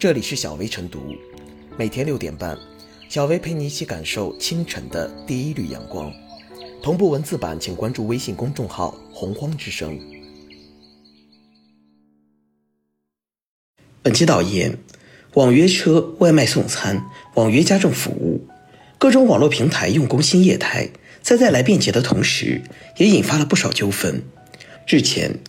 这里是小薇晨读，每天六点半，小薇陪你一起感受清晨的第一缕阳光。同步文字版，请关注微信公众号“洪荒之声”。本期导言：网约车、外卖送餐、网约家政服务，各种网络平台用工新业态，在带来便捷的同时，也引发了不少纠纷。日前，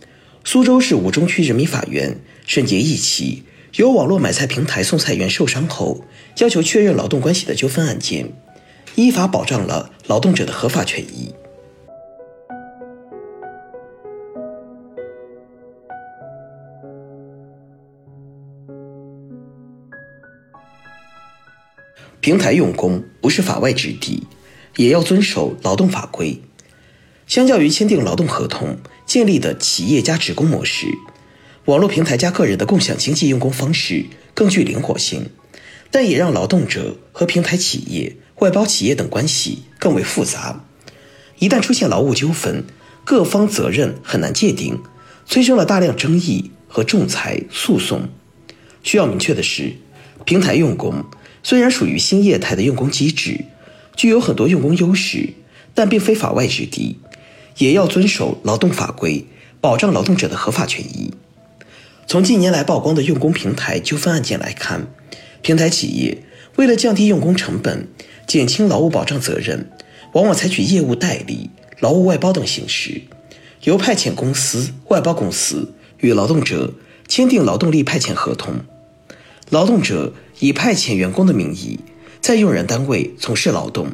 苏州市吴中区人民法院审结一起由网络买菜平台送菜员受伤后要求确认劳动关系的纠纷案件，依法保障了劳动者的合法权益。平台用工不是法外之地，也要遵守劳动法规。相较于签订劳动合同建立的企业加职工模式，网络平台加个人的共享经济用工方式更具灵活性，但也让劳动者和平台企业、外包企业等关系更为复杂。一旦出现劳务纠纷，各方责任很难界定，催生了大量争议和仲裁诉讼。需要明确的是，平台用工。虽然属于新业态的用工机制，具有很多用工优势，但并非法外之地，也要遵守劳动法规，保障劳动者的合法权益。从近年来曝光的用工平台纠纷案件来看，平台企业为了降低用工成本、减轻劳务保障责任，往往采取业务代理、劳务外包等形式，由派遣公司、外包公司与劳动者签订劳动力派遣合同，劳动者。以派遣员工的名义，在用人单位从事劳动，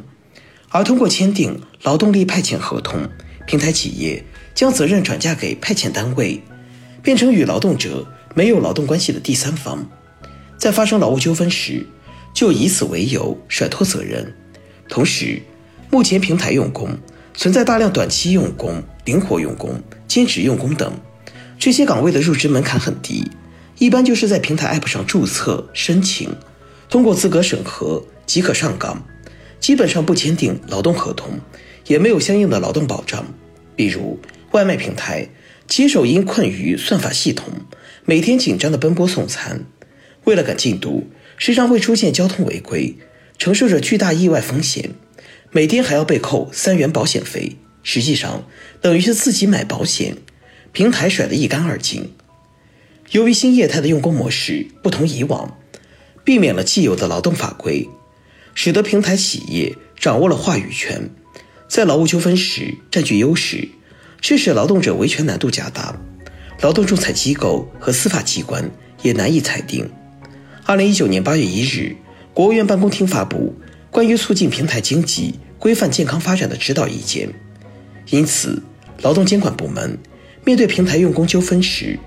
而通过签订劳动力派遣合同，平台企业将责任转嫁给派遣单位，变成与劳动者没有劳动关系的第三方。在发生劳务纠纷时，就以此为由甩脱责任。同时，目前平台用工存在大量短期用工、灵活用工、兼职用工等，这些岗位的入职门槛很低。一般就是在平台 App 上注册申请，通过资格审核即可上岗，基本上不签订劳动合同，也没有相应的劳动保障。比如外卖平台，骑手因困于算法系统，每天紧张的奔波送餐，为了赶进度，时常会出现交通违规，承受着巨大意外风险，每天还要被扣三元保险费，实际上等于是自己买保险，平台甩得一干二净。由于新业态的用工模式不同以往，避免了既有的劳动法规，使得平台企业掌握了话语权，在劳务纠纷时占据优势，致使劳动者维权难度加大，劳动仲裁机构和司法机关也难以裁定。二零一九年八月一日，国务院办公厅发布《关于促进平台经济规范健康发展的指导意见》，因此，劳动监管部门面对平台用工纠纷时，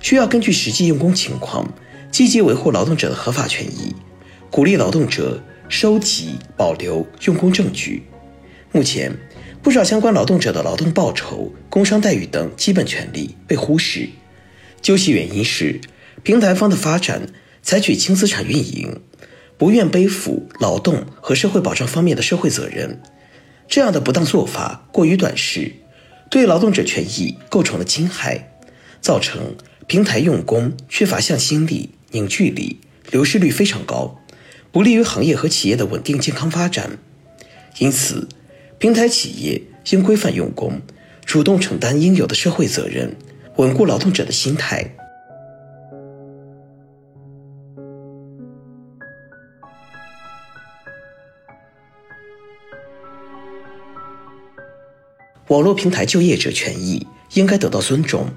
需要根据实际用工情况，积极维护劳动者的合法权益，鼓励劳动者收集、保留用工证据。目前，不少相关劳动者的劳动报酬、工伤待遇等基本权利被忽视。究其原因是，平台方的发展采取轻资产运营，不愿背负劳动和社会保障方面的社会责任。这样的不当做法过于短视，对劳动者权益构成了侵害，造成。平台用工缺乏向心力、凝聚力，流失率非常高，不利于行业和企业的稳定健康发展。因此，平台企业应规范用工，主动承担应有的社会责任，稳固劳动者的心态。网络平台就业者权益应该得到尊重。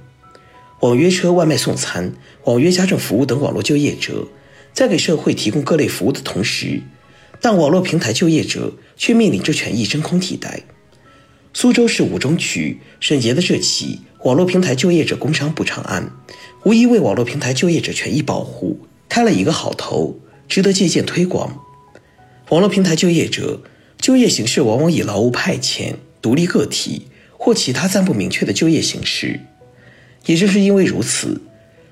网约车、外卖送餐、网约家政服务等网络就业者，在给社会提供各类服务的同时，但网络平台就业者却面临着权益真空替代。苏州市五中区审结的这起网络平台就业者工伤补偿案，无疑为网络平台就业者权益保护开了一个好头，值得借鉴推广。网络平台就业者就业形式往往以劳务派遣、独立个体或其他暂不明确的就业形式。也正是因为如此，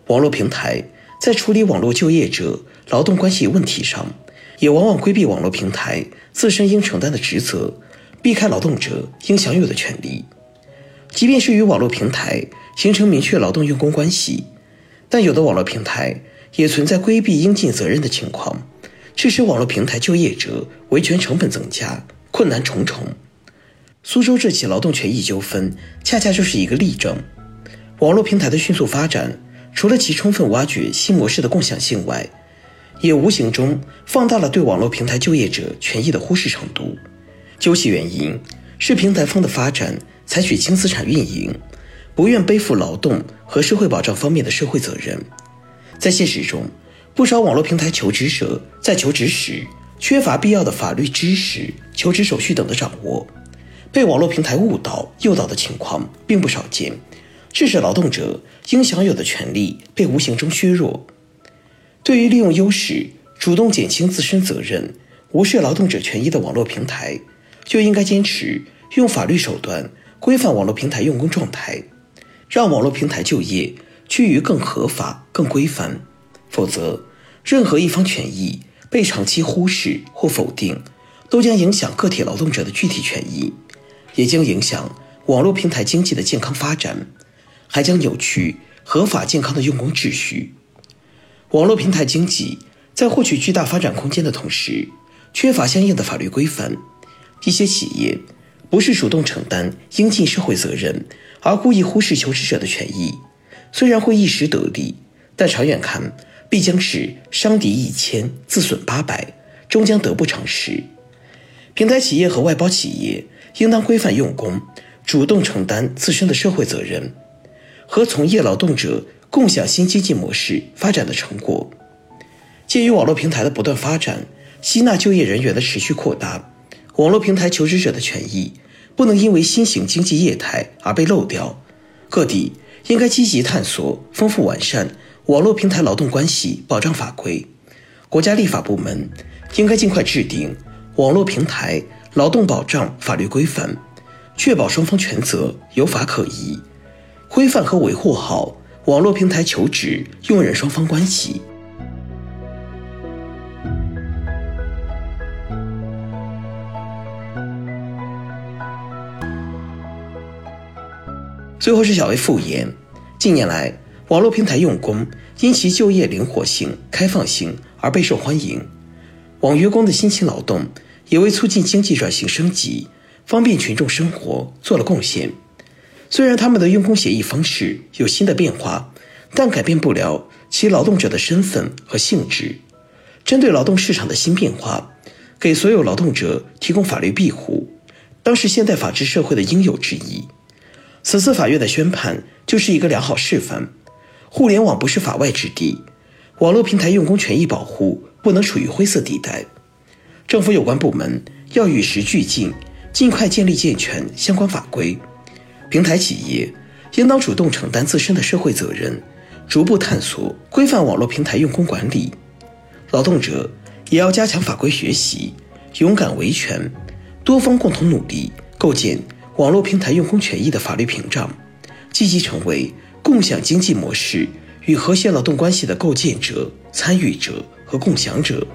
网络平台在处理网络就业者劳动关系问题上，也往往规避网络平台自身应承担的职责，避开劳动者应享有的权利。即便是与网络平台形成明确劳动用工关系，但有的网络平台也存在规避应尽责任的情况，致使网络平台就业者维权成本增加，困难重重。苏州这起劳动权益纠纷，恰恰就是一个例证。网络平台的迅速发展，除了其充分挖掘新模式的共享性外，也无形中放大了对网络平台就业者权益的忽视程度。究其原因，是平台方的发展采取轻资产运营，不愿背负劳动和社会保障方面的社会责任。在现实中，不少网络平台求职者在求职时缺乏必要的法律知识、求职手续等的掌握，被网络平台误导、诱导的情况并不少见，致使劳动者应享有的权利被无形中削弱。对于利用优势主动减轻自身责任、无视劳动者权益的网络平台，就应该坚持用法律手段规范网络平台用工状态，让网络平台就业趋于更合法、更规范。否则，任何一方权益被长期忽视或否定，都将影响个体劳动者的具体权益，也将影响网络平台经济的健康发展，还将扭曲合法健康的用工秩序。网络平台经济在获取巨大发展空间的同时，缺乏相应的法律规范。一些企业不是主动承担应尽社会责任，而故意忽视求职者的权益，虽然会一时得利，但长远看必将是伤敌一千，自损八百，终将得不偿失。平台企业和外包企业应当规范用工，主动承担自身的社会责任，和从业劳动者。共享新经济模式发展的成果，鉴于网络平台的不断发展，吸纳就业人员的持续扩大，网络平台求职者的权益不能因为新型经济业态而被漏掉。各地应该积极探索、丰富完善网络平台劳动关系保障法规。国家立法部门应该尽快制定网络平台劳动保障法律规范，确保双方权责有法可依，规范和维护好。网络平台求职用人双方关系。最后是小薇复言，近年来，网络平台用工因其就业灵活性、开放性而备受欢迎，网约工的辛勤劳动也为促进经济转型升级、方便群众生活做了贡献。虽然他们的用工协议方式有新的变化，但改变不了其劳动者的身份和性质。针对劳动市场的新变化，给所有劳动者提供法律庇护，当是现代法治社会的应有之义。此次法院的宣判就是一个良好示范：互联网不是法外之地，网络平台用工权益保护不能处于灰色地带。政府有关部门要与时俱进，尽快建立健全相关法规。平台企业应当主动承担自身的社会责任，逐步探索规范网络平台用工管理。劳动者也要加强法规学习，勇敢维权，多方共同努力，构建网络平台用工权益的法律屏障，积极成为共享经济模式与和谐劳动关系的构建者、参与者和共享者。